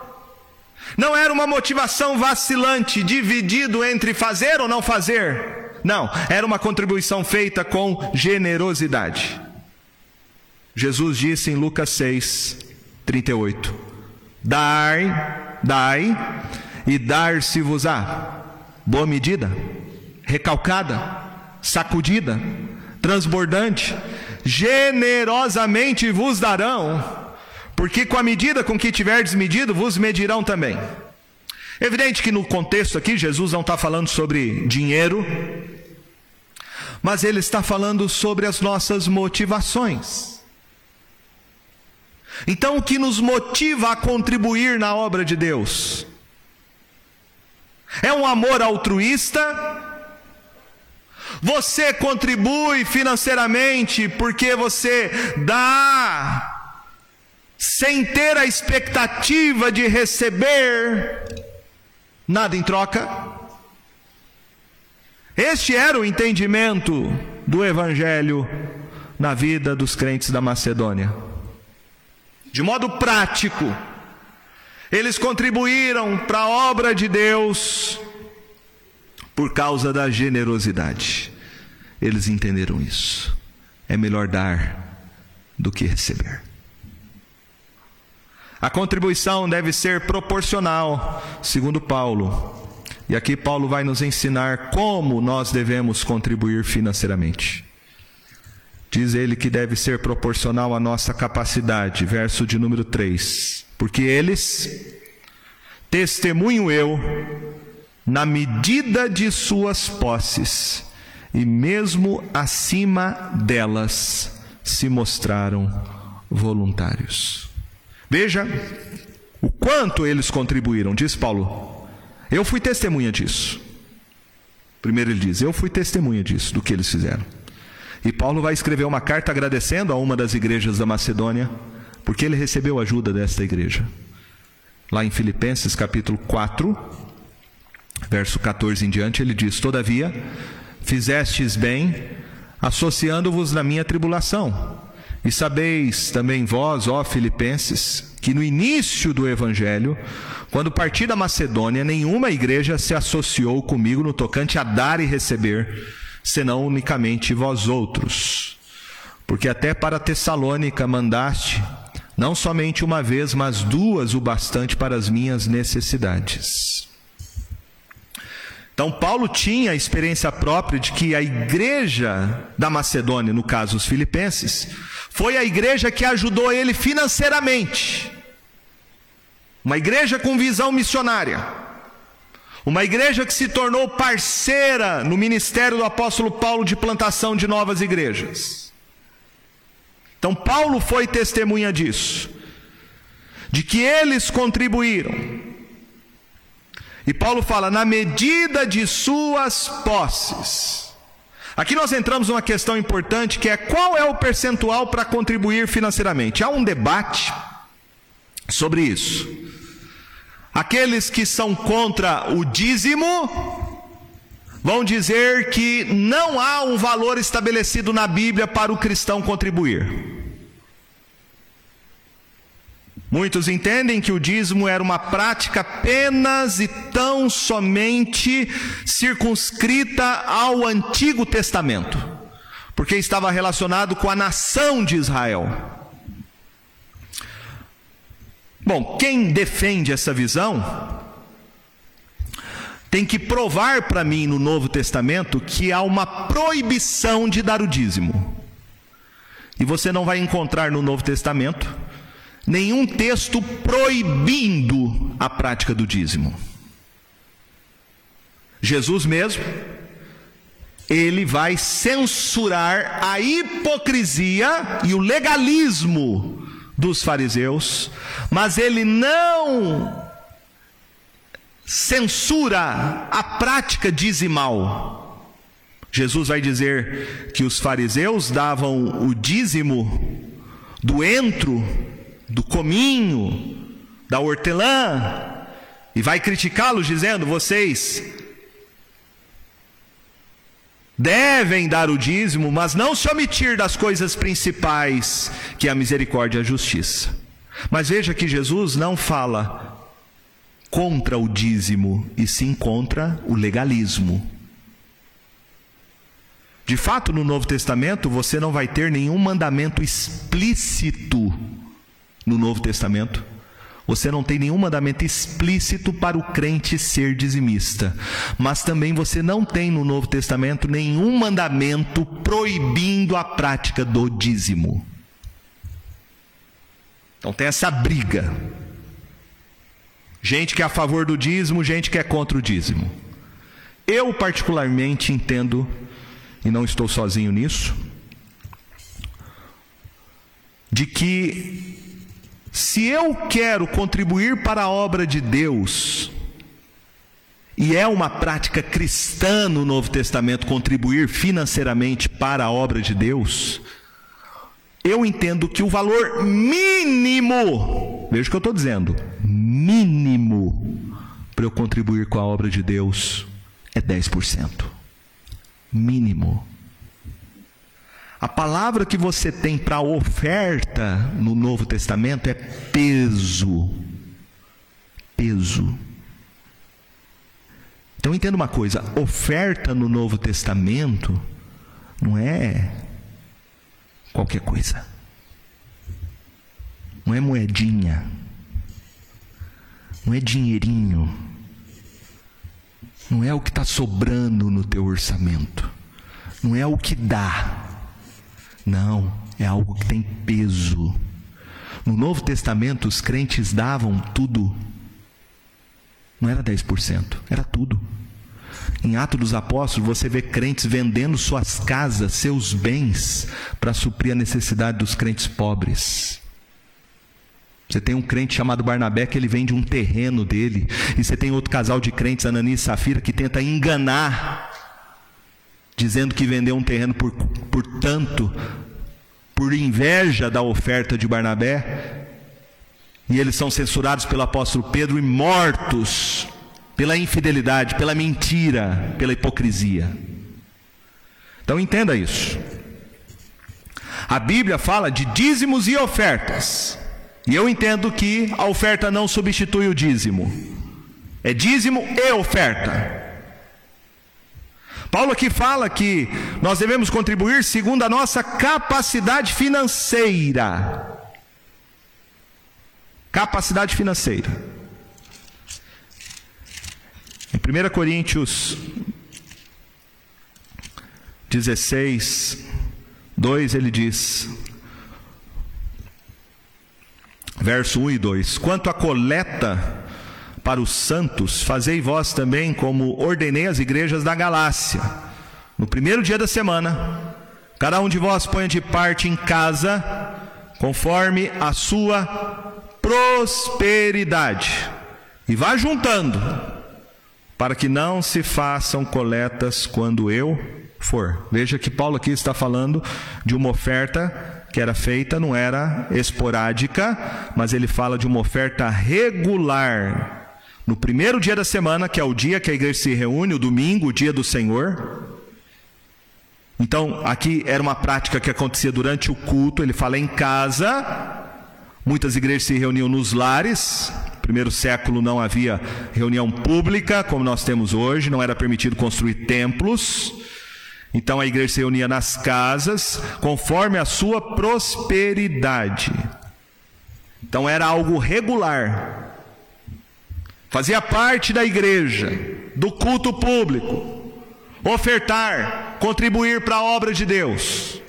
Não era uma motivação vacilante, dividido entre fazer ou não fazer. Não, era uma contribuição feita com generosidade. Jesus disse em Lucas 6, 38: Dai, dai, e dar-se-vos-á. Boa medida, recalcada, sacudida, transbordante, generosamente vos darão porque com a medida com que tiverdes medido, vos medirão também. Evidente que no contexto aqui, Jesus não está falando sobre dinheiro, mas ele está falando sobre as nossas motivações. Então, o que nos motiva a contribuir na obra de Deus? É um amor altruísta? Você contribui financeiramente porque você dá sem ter a expectativa de receber nada em troca. Este era o entendimento do Evangelho na vida dos crentes da Macedônia. De modo prático, eles contribuíram para a obra de Deus por causa da generosidade. Eles entenderam isso. É melhor dar do que receber. A contribuição deve ser proporcional, segundo Paulo. E aqui Paulo vai nos ensinar como nós devemos contribuir financeiramente. Diz ele que deve ser proporcional à nossa capacidade, verso de número 3. Porque eles, testemunho eu, na medida de suas posses, e mesmo acima delas, se mostraram voluntários. Veja o quanto eles contribuíram, diz Paulo. Eu fui testemunha disso. Primeiro ele diz: Eu fui testemunha disso, do que eles fizeram. E Paulo vai escrever uma carta agradecendo a uma das igrejas da Macedônia, porque ele recebeu ajuda desta igreja. Lá em Filipenses capítulo 4, verso 14 em diante, ele diz: Todavia, fizestes bem, associando-vos na minha tribulação e sabeis também vós, ó Filipenses, que no início do evangelho, quando parti da Macedônia, nenhuma igreja se associou comigo no tocante a dar e receber, senão unicamente vós outros. Porque até para Tessalônica mandaste, não somente uma vez, mas duas o bastante para as minhas necessidades. Então, Paulo tinha a experiência própria de que a igreja da Macedônia, no caso os filipenses, foi a igreja que ajudou ele financeiramente. Uma igreja com visão missionária. Uma igreja que se tornou parceira no ministério do apóstolo Paulo de plantação de novas igrejas. Então, Paulo foi testemunha disso, de que eles contribuíram e Paulo fala, na medida de suas posses. Aqui nós entramos numa questão importante que é qual é o percentual para contribuir financeiramente. Há um debate sobre isso. Aqueles que são contra o dízimo vão dizer que não há um valor estabelecido na Bíblia para o cristão contribuir. Muitos entendem que o dízimo era uma prática apenas e tão somente circunscrita ao Antigo Testamento, porque estava relacionado com a nação de Israel. Bom, quem defende essa visão tem que provar para mim no Novo Testamento que há uma proibição de dar o dízimo. E você não vai encontrar no Novo Testamento nenhum texto proibindo a prática do dízimo. Jesus mesmo, ele vai censurar a hipocrisia e o legalismo dos fariseus, mas ele não censura a prática dizimal. Jesus vai dizer que os fariseus davam o dízimo do entro, do cominho, da hortelã, e vai criticá-los dizendo: vocês devem dar o dízimo, mas não se omitir das coisas principais, que é a misericórdia e a justiça. Mas veja que Jesus não fala contra o dízimo, e sim contra o legalismo. De fato, no Novo Testamento, você não vai ter nenhum mandamento explícito no Novo Testamento. Você não tem nenhum mandamento explícito para o crente ser dizimista. Mas também você não tem no Novo Testamento nenhum mandamento proibindo a prática do dízimo. Então tem essa briga. Gente que é a favor do dízimo, gente que é contra o dízimo. Eu, particularmente, entendo e não estou sozinho nisso, de que se eu quero contribuir para a obra de Deus, e é uma prática cristã no Novo Testamento contribuir financeiramente para a obra de Deus, eu entendo que o valor mínimo, veja o que eu estou dizendo, mínimo, para eu contribuir com a obra de Deus é 10% mínimo. A palavra que você tem para oferta no Novo Testamento é peso. Peso. Então entenda uma coisa: oferta no Novo Testamento não é qualquer coisa. Não é moedinha. Não é dinheirinho não é o que está sobrando no teu orçamento, não é o que dá, não, é algo que tem peso. No Novo Testamento, os crentes davam tudo, não era 10%, era tudo. Em Atos dos Apóstolos, você vê crentes vendendo suas casas, seus bens, para suprir a necessidade dos crentes pobres. Você tem um crente chamado Barnabé que ele vende um terreno dele. E você tem outro casal de crentes, Anani e Safira, que tenta enganar, dizendo que vendeu um terreno por, por tanto, por inveja da oferta de Barnabé. E eles são censurados pelo apóstolo Pedro e mortos pela infidelidade, pela mentira, pela hipocrisia. Então entenda isso. A Bíblia fala de dízimos e ofertas. E eu entendo que a oferta não substitui o dízimo. É dízimo e oferta. Paulo aqui fala que nós devemos contribuir segundo a nossa capacidade financeira. Capacidade financeira. Em 1 Coríntios 16, 2 ele diz: verso 1 e 2: Quanto à coleta para os santos, fazei vós também como ordenei as igrejas da Galácia. No primeiro dia da semana, cada um de vós ponha de parte em casa, conforme a sua prosperidade, e vá juntando, para que não se façam coletas quando eu for. Veja que Paulo aqui está falando de uma oferta que era feita não era esporádica, mas ele fala de uma oferta regular. No primeiro dia da semana, que é o dia que a igreja se reúne, o domingo, o dia do Senhor. Então, aqui era uma prática que acontecia durante o culto, ele fala em casa. Muitas igrejas se reuniam nos lares. Primeiro século não havia reunião pública como nós temos hoje, não era permitido construir templos. Então a igreja se reunia nas casas conforme a sua prosperidade. Então era algo regular. Fazia parte da igreja, do culto público, ofertar, contribuir para a obra de Deus.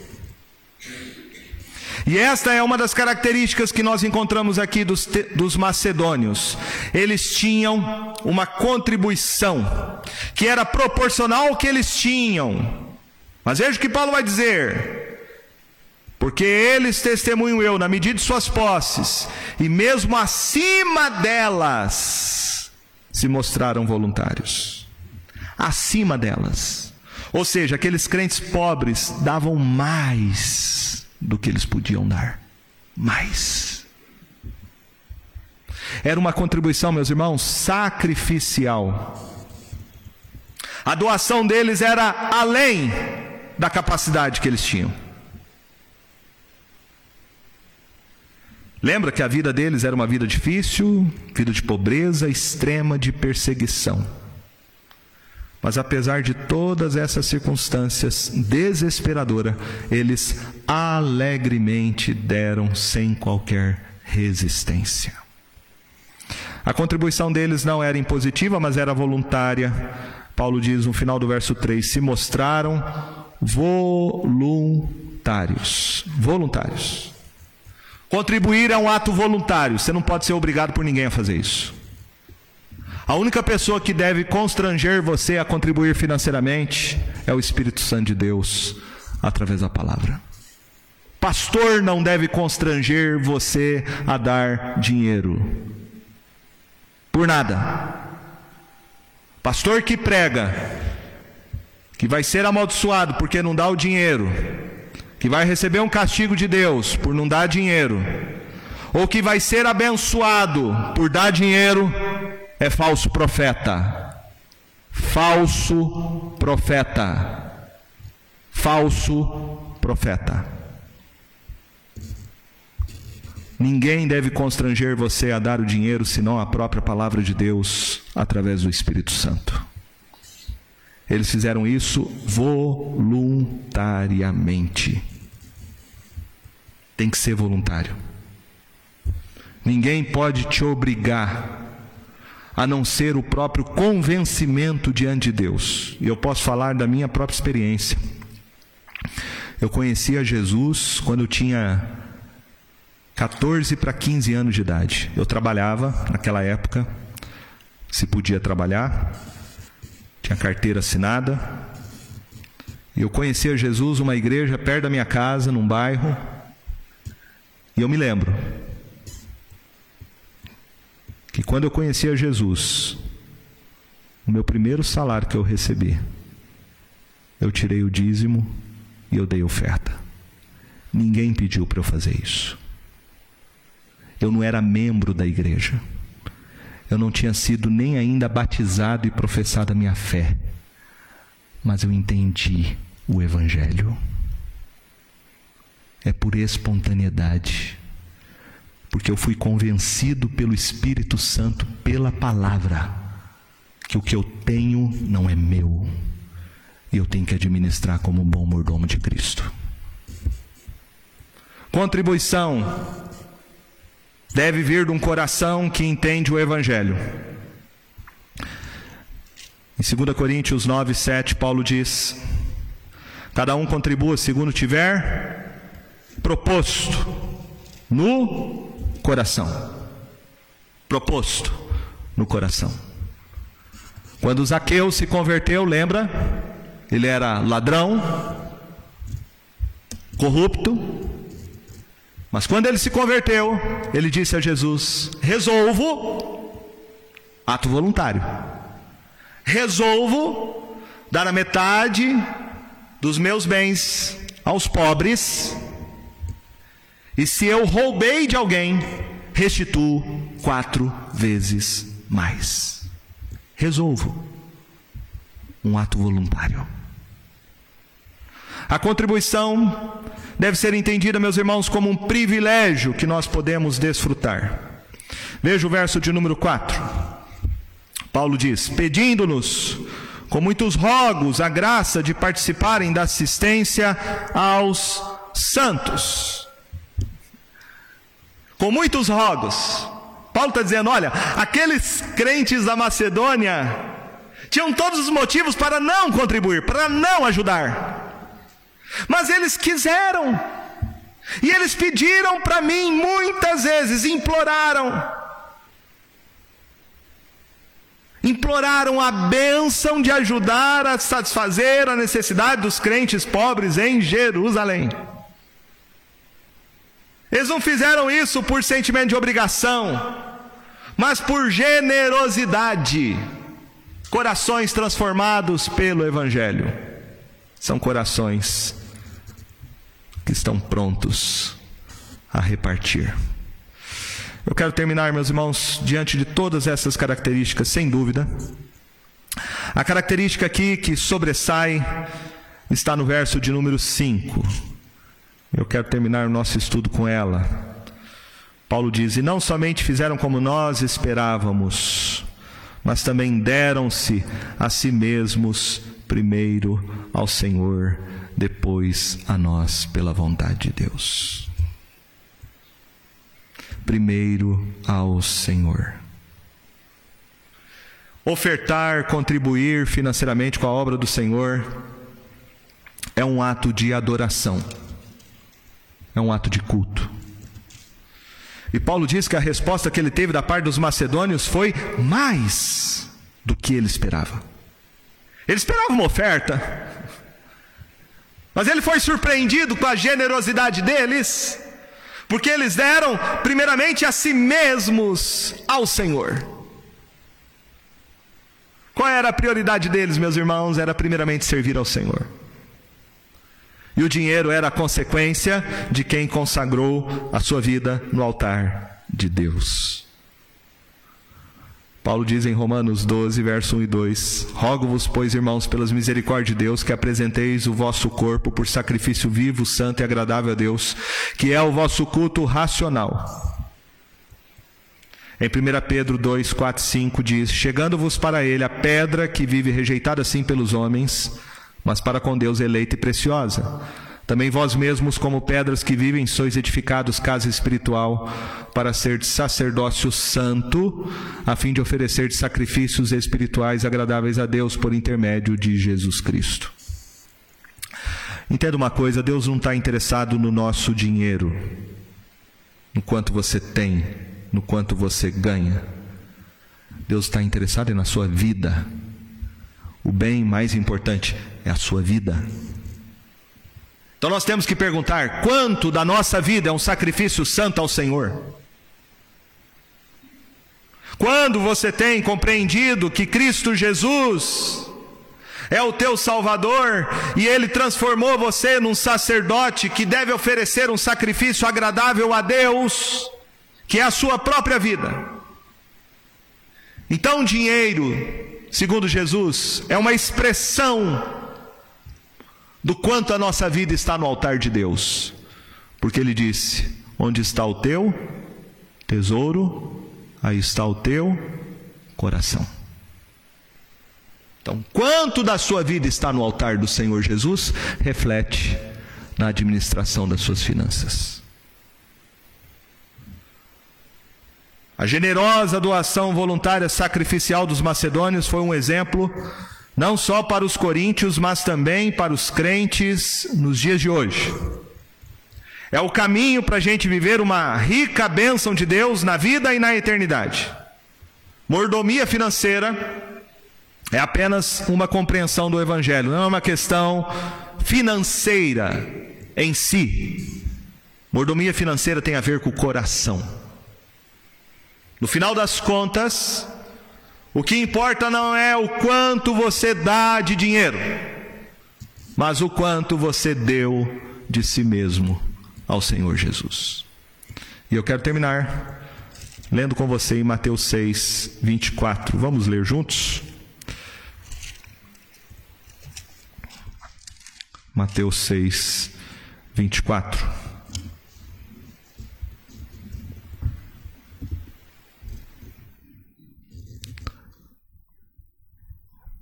E esta é uma das características que nós encontramos aqui dos, dos macedônios. Eles tinham uma contribuição que era proporcional ao que eles tinham. Mas veja o que Paulo vai dizer. Porque eles testemunham eu na medida de suas posses, e mesmo acima delas se mostraram voluntários. Acima delas. Ou seja, aqueles crentes pobres davam mais do que eles podiam dar. Mais. Era uma contribuição, meus irmãos, sacrificial. A doação deles era além da capacidade que eles tinham. Lembra que a vida deles era uma vida difícil, vida de pobreza extrema, de perseguição. Mas apesar de todas essas circunstâncias desesperadoras, eles alegremente deram sem qualquer resistência. A contribuição deles não era impositiva, mas era voluntária. Paulo diz no final do verso 3: se mostraram voluntários. Voluntários. Contribuir é um ato voluntário, você não pode ser obrigado por ninguém a fazer isso. A única pessoa que deve constranger você a contribuir financeiramente é o Espírito Santo de Deus, através da palavra. Pastor não deve constranger você a dar dinheiro. Por nada. Pastor que prega, que vai ser amaldiçoado porque não dá o dinheiro, que vai receber um castigo de Deus por não dar dinheiro, ou que vai ser abençoado por dar dinheiro, é falso profeta. Falso profeta. Falso profeta. Ninguém deve constranger você a dar o dinheiro senão a própria palavra de Deus através do Espírito Santo. Eles fizeram isso voluntariamente. Tem que ser voluntário. Ninguém pode te obrigar a não ser o próprio convencimento diante de Deus. E eu posso falar da minha própria experiência. Eu conhecia Jesus quando eu tinha 14 para 15 anos de idade. Eu trabalhava naquela época, se podia trabalhar, tinha carteira assinada. E eu conhecia Jesus, uma igreja perto da minha casa, num bairro. E eu me lembro que quando eu conhecia Jesus, o meu primeiro salário que eu recebi, eu tirei o dízimo e eu dei oferta. Ninguém pediu para eu fazer isso. Eu não era membro da igreja. Eu não tinha sido nem ainda batizado e professado a minha fé, mas eu entendi o Evangelho. É por espontaneidade, porque eu fui convencido pelo Espírito Santo, pela palavra, que o que eu tenho não é meu, e eu tenho que administrar como um bom mordomo de Cristo. Contribuição deve vir de um coração que entende o Evangelho. Em 2 Coríntios 9, 7, Paulo diz: Cada um contribua segundo tiver proposto no coração. Proposto no coração. Quando Zaqueu se converteu, lembra? Ele era ladrão, corrupto, mas quando ele se converteu, ele disse a Jesus: Resolvo, ato voluntário, resolvo dar a metade dos meus bens aos pobres, e se eu roubei de alguém, restituo quatro vezes mais. Resolvo, um ato voluntário. A contribuição deve ser entendida, meus irmãos, como um privilégio que nós podemos desfrutar. Veja o verso de número 4. Paulo diz: Pedindo-nos com muitos rogos a graça de participarem da assistência aos santos. Com muitos rogos. Paulo está dizendo: olha, aqueles crentes da Macedônia tinham todos os motivos para não contribuir, para não ajudar. Mas eles quiseram. E eles pediram para mim muitas vezes, imploraram. Imploraram a bênção de ajudar a satisfazer a necessidade dos crentes pobres em Jerusalém. Eles não fizeram isso por sentimento de obrigação, mas por generosidade. Corações transformados pelo Evangelho. são corações que estão prontos a repartir. Eu quero terminar, meus irmãos, diante de todas essas características, sem dúvida. A característica aqui que sobressai está no verso de número 5. Eu quero terminar o nosso estudo com ela. Paulo diz: E não somente fizeram como nós esperávamos, mas também deram-se a si mesmos, primeiro ao Senhor, depois a nós, pela vontade de Deus. Primeiro ao Senhor. Ofertar, contribuir financeiramente com a obra do Senhor é um ato de adoração, é um ato de culto. E Paulo diz que a resposta que ele teve da parte dos macedônios foi mais do que ele esperava. Ele esperava uma oferta, mas ele foi surpreendido com a generosidade deles, porque eles deram primeiramente a si mesmos ao Senhor. Qual era a prioridade deles, meus irmãos? Era primeiramente servir ao Senhor. E o dinheiro era a consequência de quem consagrou a sua vida no altar de Deus. Paulo diz em Romanos 12, verso 1 e 2: Rogo-vos, pois, irmãos, pelas misericórdias de Deus, que apresenteis o vosso corpo por sacrifício vivo, santo e agradável a Deus, que é o vosso culto racional. Em 1 Pedro 2, 4 5 diz: Chegando-vos para ele a pedra que vive rejeitada assim pelos homens, mas para com Deus eleita e preciosa. Também vós mesmos, como pedras que vivem, sois edificados casa espiritual, para ser sacerdócio santo, a fim de oferecer sacrifícios espirituais agradáveis a Deus por intermédio de Jesus Cristo. Entenda uma coisa: Deus não está interessado no nosso dinheiro, no quanto você tem, no quanto você ganha. Deus está interessado na sua vida. O bem mais importante é a sua vida. Então nós temos que perguntar: quanto da nossa vida é um sacrifício santo ao Senhor? Quando você tem compreendido que Cristo Jesus é o teu Salvador e Ele transformou você num sacerdote que deve oferecer um sacrifício agradável a Deus, que é a sua própria vida. Então, dinheiro, segundo Jesus, é uma expressão do quanto a nossa vida está no altar de Deus. Porque ele disse: Onde está o teu tesouro, aí está o teu coração. Então, quanto da sua vida está no altar do Senhor Jesus, reflete na administração das suas finanças. A generosa doação voluntária sacrificial dos macedônios foi um exemplo não só para os coríntios, mas também para os crentes nos dias de hoje. É o caminho para a gente viver uma rica bênção de Deus na vida e na eternidade. Mordomia financeira é apenas uma compreensão do Evangelho, não é uma questão financeira em si. Mordomia financeira tem a ver com o coração. No final das contas, o que importa não é o quanto você dá de dinheiro, mas o quanto você deu de si mesmo ao Senhor Jesus. E eu quero terminar lendo com você em Mateus 6, 24. Vamos ler juntos? Mateus 6, 24.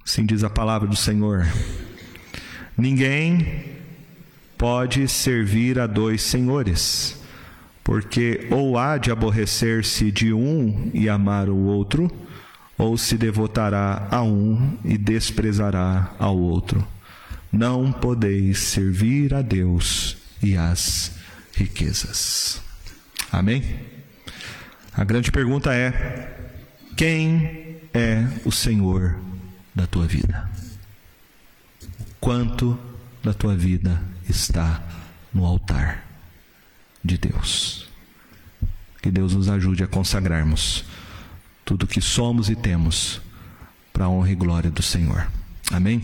Assim diz a palavra do Senhor. Ninguém pode servir a dois senhores, porque ou há de aborrecer-se de um e amar o outro, ou se devotará a um e desprezará ao outro. Não podeis servir a Deus e às riquezas. Amém? A grande pergunta é: quem é o Senhor da tua vida. Quanto da tua vida está no altar de Deus. Que Deus nos ajude a consagrarmos tudo que somos e temos para a honra e glória do Senhor. Amém?